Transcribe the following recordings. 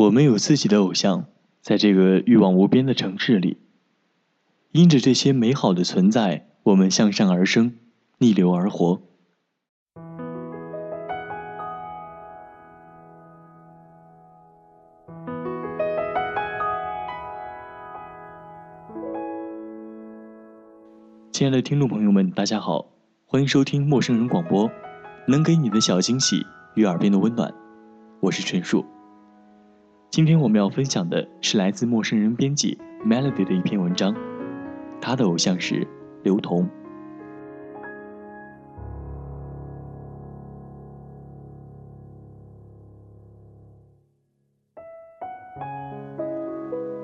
我们有自己的偶像，在这个欲望无边的城市里，因着这些美好的存在，我们向上而生，逆流而活。亲爱的听众朋友们，大家好，欢迎收听陌生人广播，能给你的小惊喜与耳边的温暖，我是陈树。今天我们要分享的是来自陌生人编辑 Melody 的一篇文章，他的偶像是刘同。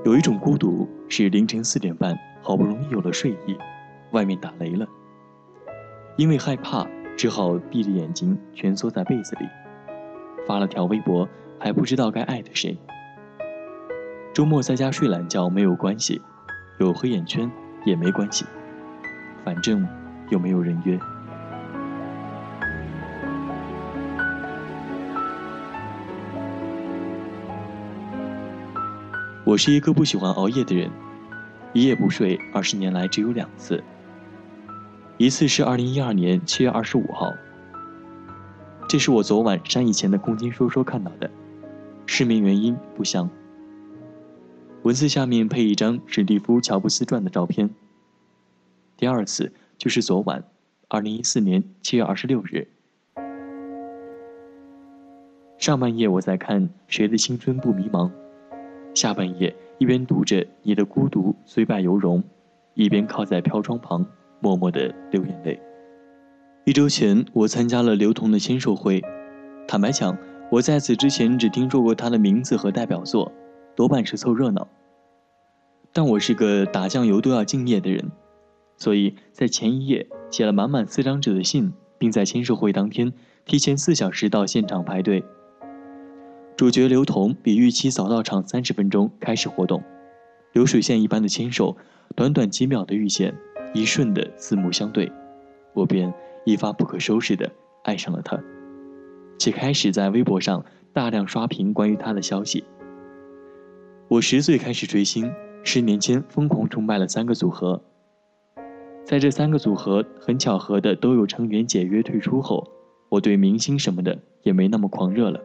有一种孤独是凌晨四点半，好不容易有了睡意，外面打雷了，因为害怕，只好闭着眼睛蜷缩在被子里，发了条微博，还不知道该艾特谁。周末在家睡懒觉没有关系，有黑眼圈也没关系，反正又没有人约。我是一个不喜欢熬夜的人，一夜不睡二十年来只有两次。一次是二零一二年七月二十五号，这是我昨晚删以前的空间说说看到的，失眠原因不详。文字下面配一张史蒂夫·乔布斯传的照片。第二次就是昨晚，二零一四年七月二十六日。上半夜我在看《谁的青春不迷茫》，下半夜一边读着《你的孤独虽败犹荣》，一边靠在飘窗旁，默默的流眼泪。一周前我参加了刘同的签售会，坦白讲，我在此之前只听说过他的名字和代表作。多半是凑热闹，但我是个打酱油都要敬业的人，所以在前一夜写了满满四张纸的信，并在签售会当天提前四小时到现场排队。主角刘同比预期早到场三十分钟开始活动，流水线一般的签售，短短几秒的遇见，一瞬的四目相对，我便一发不可收拾的爱上了他，且开始在微博上大量刷屏关于他的消息。我十岁开始追星，十年间疯狂崇拜了三个组合。在这三个组合很巧合的都有成员解约退出后，我对明星什么的也没那么狂热了。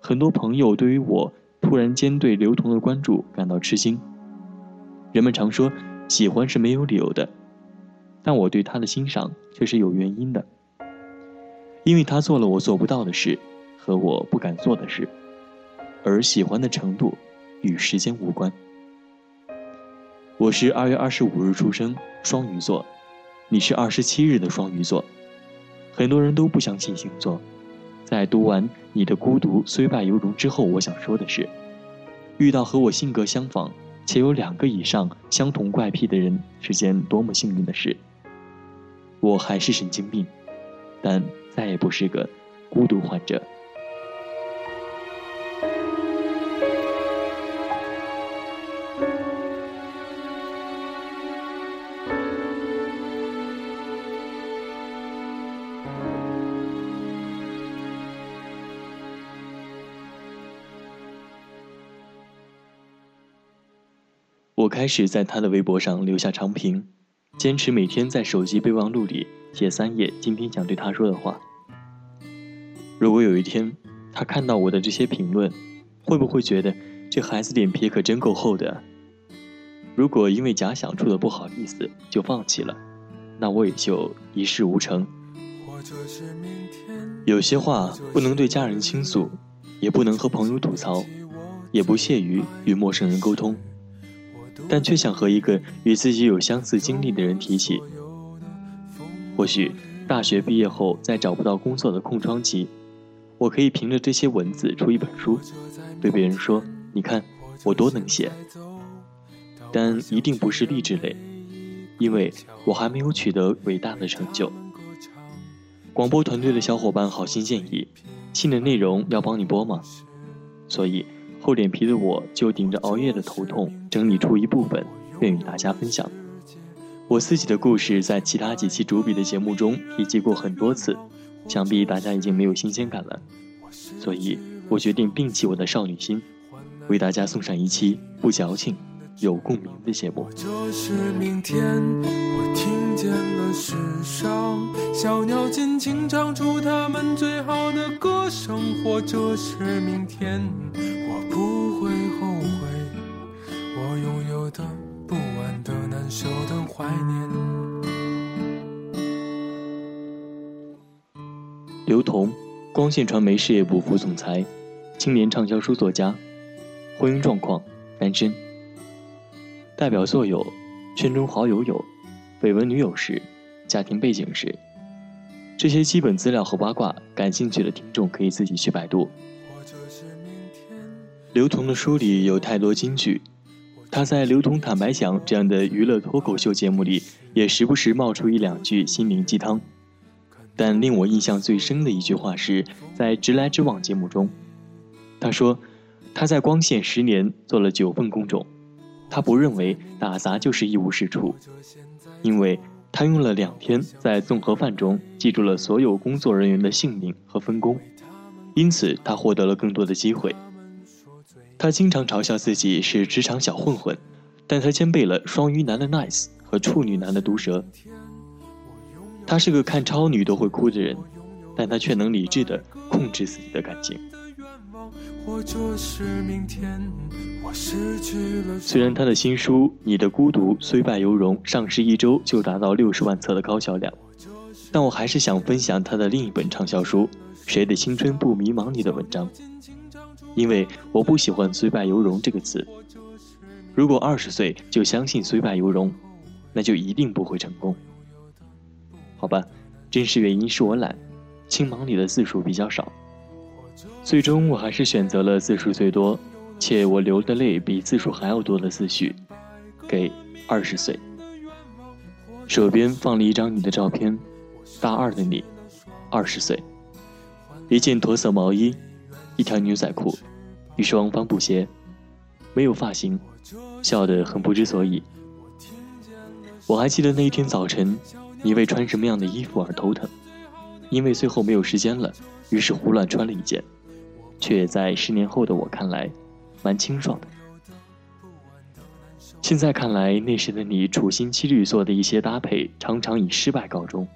很多朋友对于我突然间对刘同的关注感到吃惊。人们常说喜欢是没有理由的，但我对他的欣赏却是有原因的，因为他做了我做不到的事，和我不敢做的事。而喜欢的程度与时间无关。我是二月二十五日出生，双鱼座，你是二十七日的双鱼座。很多人都不相信星座，在读完你的孤独虽败犹荣之后，我想说的是，遇到和我性格相仿且有两个以上相同怪癖的人是件多么幸运的事。我还是神经病，但再也不是个孤独患者。开始在他的微博上留下长评，坚持每天在手机备忘录里写三页今天想对他说的话。如果有一天他看到我的这些评论，会不会觉得这孩子脸皮可真够厚的？如果因为假想处的不好意思就放弃了，那我也就一事无成。有些话不能对家人倾诉，也不能和朋友吐槽，也不屑于与陌生人沟通。但却想和一个与自己有相似经历的人提起。或许大学毕业后，在找不到工作的空窗期，我可以凭着这些文字出一本书，对别人说：“你看，我多能写。”但一定不是励志类，因为我还没有取得伟大的成就。广播团队的小伙伴好心建议：“信的内容要帮你播吗？”所以。厚脸皮的我就顶着熬夜的头痛，整理出一部分，愿与大家分享。我自己的故事在其他几期主笔的节目中提及过很多次，想必大家已经没有新鲜感了。所以，我决定摒弃我的少女心，为大家送上一期不矫情、有共鸣的节目。这是明天，我听见了世上小鸟尽情唱出它们最好的歌声。或者是明天，有的不安的难受的怀念。刘同，光线传媒事业部副总裁，青年畅销书作家，婚姻状况单身。代表作有：圈中好友有，绯闻女友是，家庭背景是。这些基本资料和八卦，感兴趣的听众可以自己去百度。刘同的书里有太多金句，他在《刘同坦白讲》这样的娱乐脱口秀节目里，也时不时冒出一两句心灵鸡汤。但令我印象最深的一句话是在《直来直往》节目中，他说：“他在光线十年做了九份工种，他不认为打杂就是一无是处，因为他用了两天在综合饭中记住了所有工作人员的姓名和分工，因此他获得了更多的机会。他经常嘲笑自己是职场小混混，但他兼备了双鱼男的 nice 和处女男的毒舌。”他是个看超女都会哭的人，但他却能理智的控制自己的感情。虽然他的新书《你的孤独虽败犹荣》上市一周就达到六十万册的高销量，但我还是想分享他的另一本畅销书《谁的青春不迷茫》里的文章，因为我不喜欢“虽败犹荣”这个词。如果二十岁就相信“虽败犹荣”，那就一定不会成功。好吧，真实原因是我懒，青芒里的字数比较少。最终我还是选择了字数最多，且我流的泪比字数还要多的自序，给二十岁。手边放了一张你的照片，大二的你，二十岁，一件驼色毛衣，一条牛仔裤，一双帆布鞋，没有发型，笑得很不知所以。我还记得那一天早晨。你为穿什么样的衣服而头疼，因为最后没有时间了，于是胡乱穿了一件，却在十年后的我看来，蛮清爽的。现在看来，那时的你处心积虑做的一些搭配，常常以失败告终，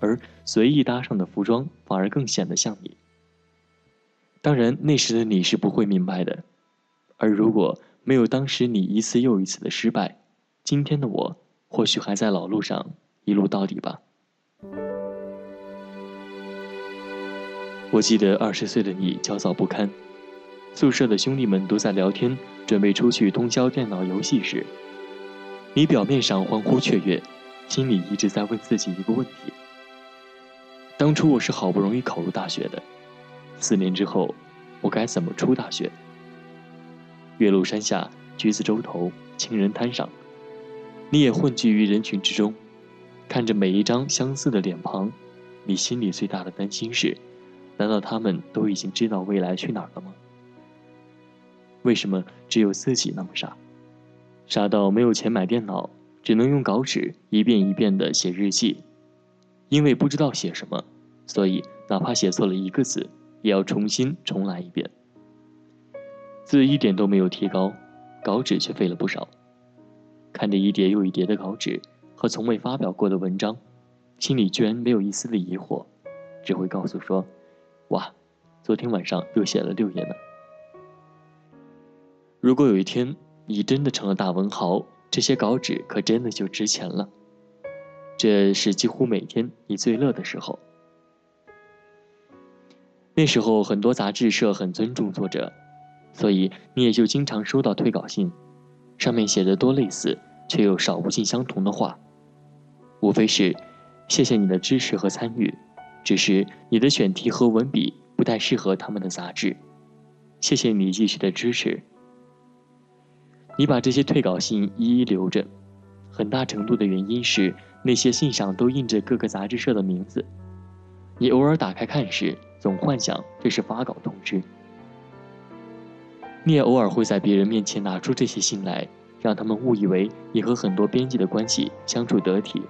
而随意搭上的服装反而更显得像你。当然，那时的你是不会明白的，而如果没有当时你一次又一次的失败，今天的我或许还在老路上。一路到底吧。我记得二十岁的你焦躁不堪，宿舍的兄弟们都在聊天，准备出去通宵电脑游戏时，你表面上欢呼雀跃，心里一直在问自己一个问题：当初我是好不容易考入大学的，四年之后，我该怎么出大学？岳麓山下，橘子洲头，情人滩上，你也混迹于人群之中。看着每一张相似的脸庞，你心里最大的担心是：难道他们都已经知道未来去哪儿了吗？为什么只有自己那么傻，傻到没有钱买电脑，只能用稿纸一遍一遍地写日记？因为不知道写什么，所以哪怕写错了一个字，也要重新重来一遍。字一点都没有提高，稿纸却废了不少。看着一叠又一叠的稿纸。和从未发表过的文章，心里居然没有一丝的疑惑，只会告诉说：“哇，昨天晚上又写了六页呢。”如果有一天你真的成了大文豪，这些稿纸可真的就值钱了。这是几乎每天你最乐的时候。那时候很多杂志社很尊重作者，所以你也就经常收到退稿信，上面写的多类似却又少不尽相同的话。无非是，谢谢你的支持和参与，只是你的选题和文笔不太适合他们的杂志。谢谢你继续的支持。你把这些退稿信一一留着，很大程度的原因是那些信上都印着各个杂志社的名字。你偶尔打开看时，总幻想这是发稿通知。你也偶尔会在别人面前拿出这些信来，让他们误以为你和很多编辑的关系相处得体。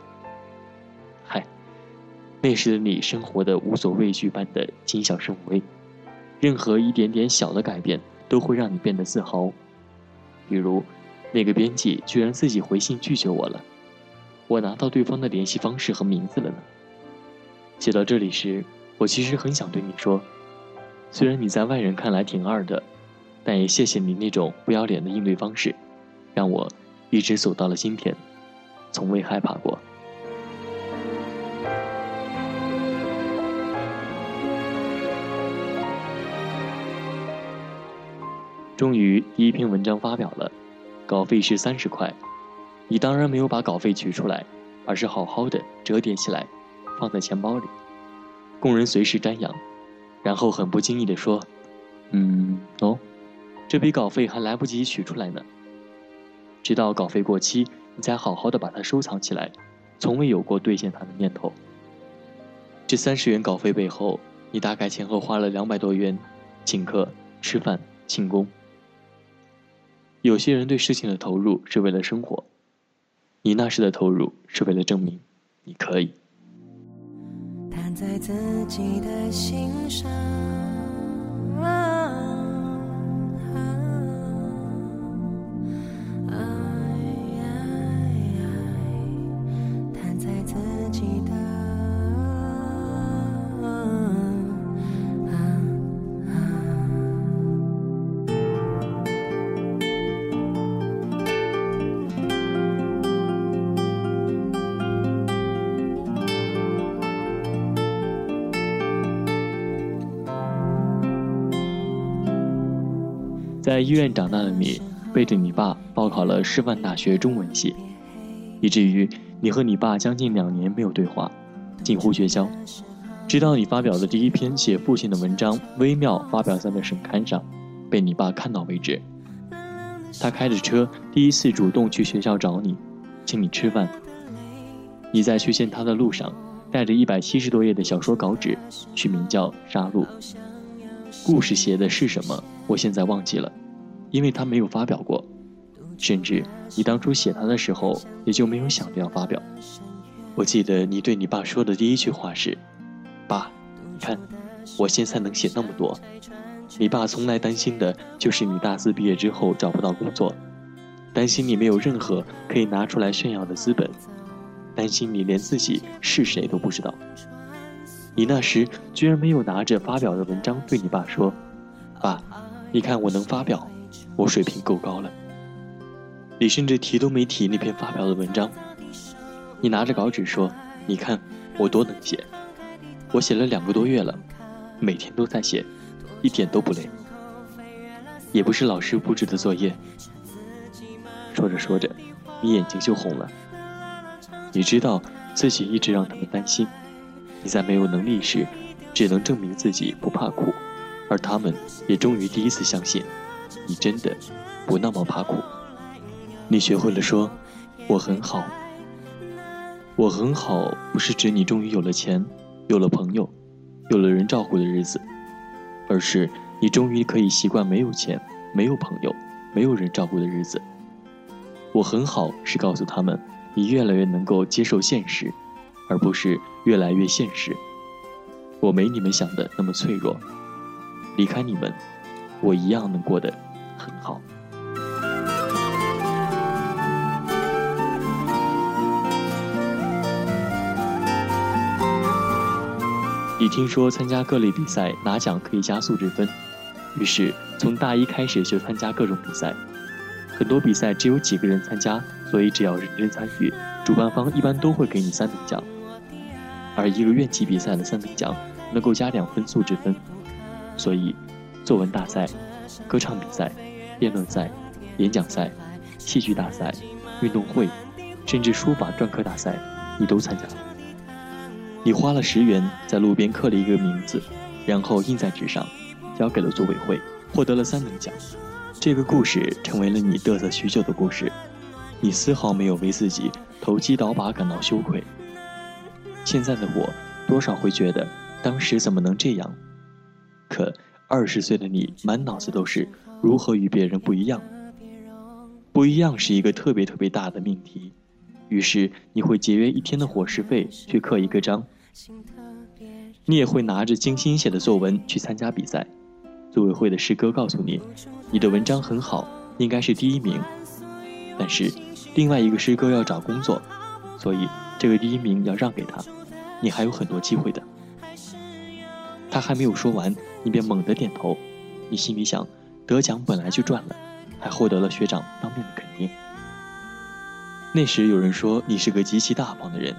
嗨那时的你生活的无所畏惧般的谨小慎微，任何一点点小的改变都会让你变得自豪。比如，那个编辑居然自己回信拒绝我了，我拿到对方的联系方式和名字了呢。写到这里时，我其实很想对你说，虽然你在外人看来挺二的，但也谢谢你那种不要脸的应对方式，让我一直走到了今天，从未害怕过。终于第一篇文章发表了，稿费是三十块。你当然没有把稿费取出来，而是好好的折叠起来，放在钱包里，供人随时瞻仰。然后很不经意地说：“嗯，哦，这笔稿费还来不及取出来呢。”直到稿费过期，你才好好的把它收藏起来，从未有过兑现它的念头。这三十元稿费背后，你大概前后花了两百多元，请客、吃饭、庆功。有些人对事情的投入是为了生活，你那时的投入是为了证明你可以。在自己的心上。在医院长大的你，背着你爸报考了师范大学中文系，以至于你和你爸将近两年没有对话，近乎绝交。直到你发表的第一篇写父亲的文章《微妙》发表在了省刊上，被你爸看到为止。他开着车第一次主动去学校找你，请你吃饭。你在去见他的路上，带着一百七十多页的小说稿纸，取名叫《杀戮》。故事写的是什么？我现在忘记了，因为他没有发表过，甚至你当初写他的时候也就没有想着要发表。我记得你对你爸说的第一句话是：“爸，你看，我现在能写那么多。”你爸从来担心的就是你大四毕业之后找不到工作，担心你没有任何可以拿出来炫耀的资本，担心你连自己是谁都不知道。你那时居然没有拿着发表的文章对你爸说：“爸。”你看我能发表，我水平够高了。你甚至提都没提那篇发表的文章。你拿着稿纸说：“你看我多能写，我写了两个多月了，每天都在写，一点都不累。也不是老师布置的作业。”说着说着，你眼睛就红了。你知道自己一直让他们担心，你在没有能力时，只能证明自己不怕苦。而他们也终于第一次相信，你真的不那么怕苦。你学会了说“我很好”，我很好，不是指你终于有了钱，有了朋友，有了人照顾的日子，而是你终于可以习惯没有钱、没有朋友、没有人照顾的日子。我很好，是告诉他们，你越来越能够接受现实，而不是越来越现实。我没你们想的那么脆弱。离开你们，我一样能过得很好。你听说参加各类比赛拿奖可以加素质分，于是从大一开始就参加各种比赛。很多比赛只有几个人参加，所以只要认真参与，主办方一般都会给你三等奖。而一个院级比赛的三等奖能够加两分素质分。所以，作文大赛、歌唱比赛、辩论赛、演讲赛、戏剧大赛、运动会，甚至书法篆刻大赛，你都参加了。你花了十元在路边刻了一个名字，然后印在纸上，交给了组委会，获得了三等奖。这个故事成为了你嘚瑟许久的故事，你丝毫没有为自己投机倒把感到羞愧。现在的我，多少会觉得，当时怎么能这样？可二十岁的你满脑子都是如何与别人不一样，不一样是一个特别特别大的命题，于是你会节约一天的伙食费去刻一个章，你也会拿着精心写的作文去参加比赛，组委会的师哥告诉你，你的文章很好，应该是第一名。但是，另外一个师哥要找工作，所以这个第一名要让给他，你还有很多机会的。他还没有说完，你便猛地点头，你心里想，得奖本来就赚了，还获得了学长当面的肯定。那时有人说你是个极其大方的人，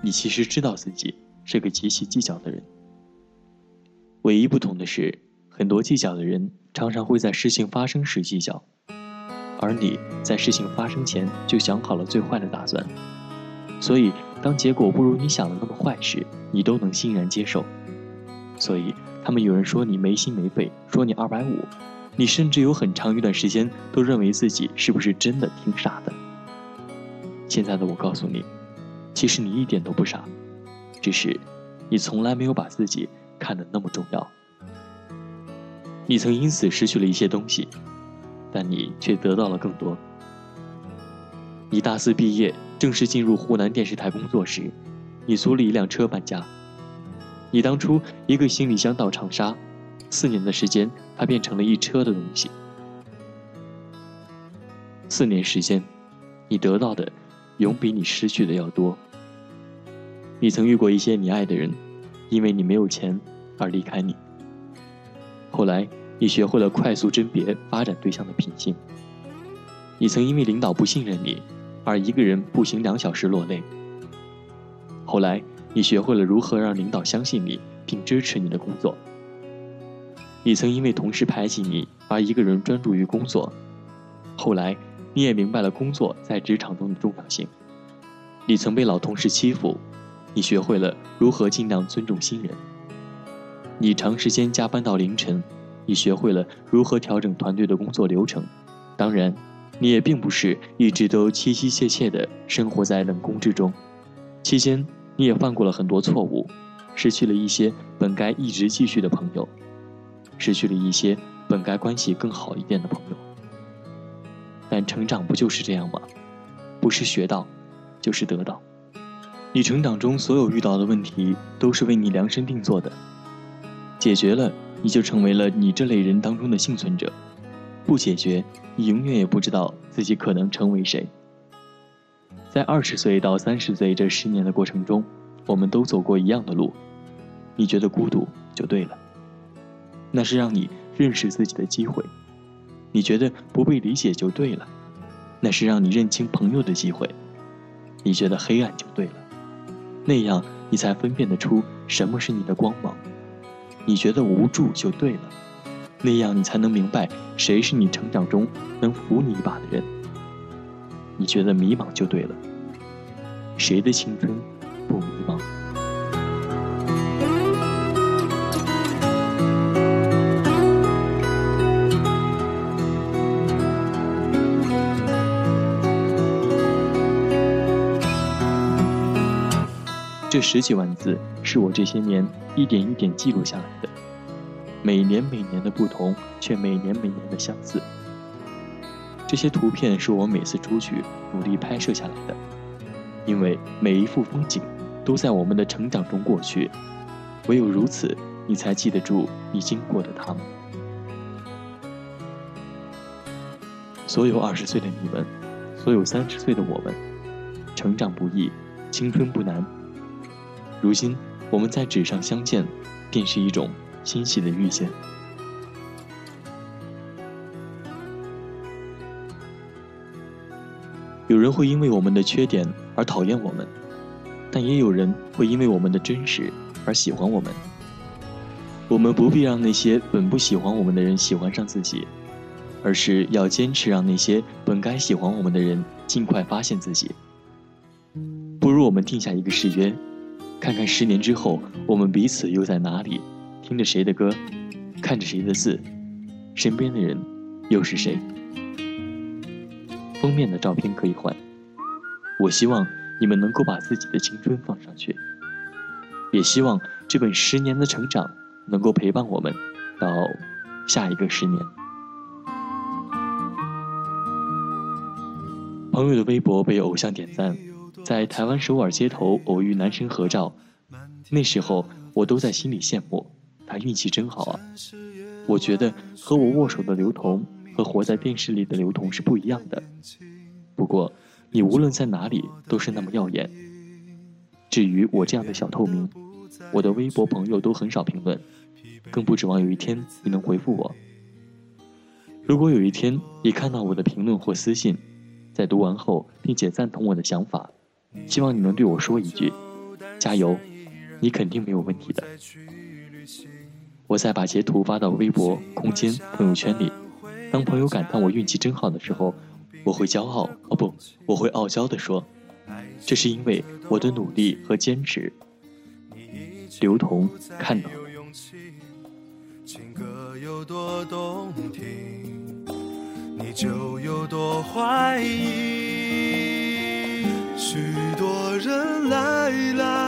你其实知道自己是个极其计较的人。唯一不同的是，很多计较的人常常会在事情发生时计较，而你在事情发生前就想好了最坏的打算，所以当结果不如你想的那么坏时，你都能欣然接受。所以，他们有人说你没心没肺，说你二百五，你甚至有很长一段时间都认为自己是不是真的挺傻的。现在的我告诉你，其实你一点都不傻，只是你从来没有把自己看得那么重要。你曾因此失去了一些东西，但你却得到了更多。你大四毕业，正式进入湖南电视台工作时，你租了一辆车搬家。你当初一个行李箱到长沙，四年的时间，它变成了一车的东西。四年时间，你得到的，永比你失去的要多。你曾遇过一些你爱的人，因为你没有钱而离开你。后来，你学会了快速甄别发展对象的品性。你曾因为领导不信任你，而一个人步行两小时落泪。后来。你学会了如何让领导相信你并支持你的工作。你曾因为同事排挤你而一个人专注于工作，后来你也明白了工作在职场中的重要性。你曾被老同事欺负，你学会了如何尽量尊重新人。你长时间加班到凌晨，你学会了如何调整团队的工作流程。当然，你也并不是一直都凄凄切切地生活在冷宫之中，期间。你也犯过了很多错误，失去了一些本该一直继续的朋友，失去了一些本该关系更好一点的朋友。但成长不就是这样吗？不是学到，就是得到。你成长中所有遇到的问题，都是为你量身定做的。解决了，你就成为了你这类人当中的幸存者；不解决，你永远也不知道自己可能成为谁。在二十岁到三十岁这十年的过程中，我们都走过一样的路。你觉得孤独就对了，那是让你认识自己的机会；你觉得不被理解就对了，那是让你认清朋友的机会；你觉得黑暗就对了，那样你才分辨得出什么是你的光芒；你觉得无助就对了，那样你才能明白谁是你成长中能扶你一把的人；你觉得迷茫就对了。谁的青春不迷茫？这十几万字是我这些年一点一点记录下来的，每年每年的不同，却每年每年的相似。这些图片是我每次出去努力拍摄下来的。因为每一幅风景都在我们的成长中过去，唯有如此，你才记得住你经过的他们。所有二十岁的你们，所有三十岁的我们，成长不易，青春不难。如今我们在纸上相见，便是一种欣喜的遇见。有人会因为我们的缺点而讨厌我们，但也有人会因为我们的真实而喜欢我们。我们不必让那些本不喜欢我们的人喜欢上自己，而是要坚持让那些本该喜欢我们的人尽快发现自己。不如我们定下一个誓约，看看十年之后我们彼此又在哪里，听着谁的歌，看着谁的字，身边的人又是谁？封面的照片可以换。我希望你们能够把自己的青春放上去，也希望这本十年的成长能够陪伴我们到下一个十年。朋友的微博被偶像点赞，在台湾首尔街头偶遇男神合照，那时候我都在心里羡慕，他运气真好啊。我觉得和我握手的刘同和活在电视里的刘同是不一样的。不过，你无论在哪里都是那么耀眼。至于我这样的小透明，我的微博朋友都很少评论，更不指望有一天你能回复我。如果有一天你看到我的评论或私信，在读完后并且赞同我的想法，希望你能对我说一句：“加油，你肯定没有问题的。”我再把截图发到微博、空间、朋友圈里。当朋友感叹我运气真好的时候，我会骄傲哦不，我会傲娇地说：“这是因为我的努力和坚持。”刘同看到了。情歌有多动听，你就有多怀疑。许多人来来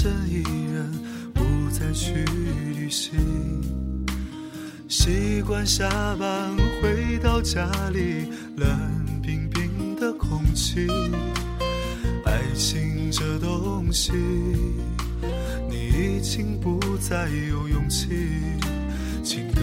身一人，不再去旅行？习惯下班回到家里，冷冰冰的空气。爱情这东西，你已经不再有勇气。情歌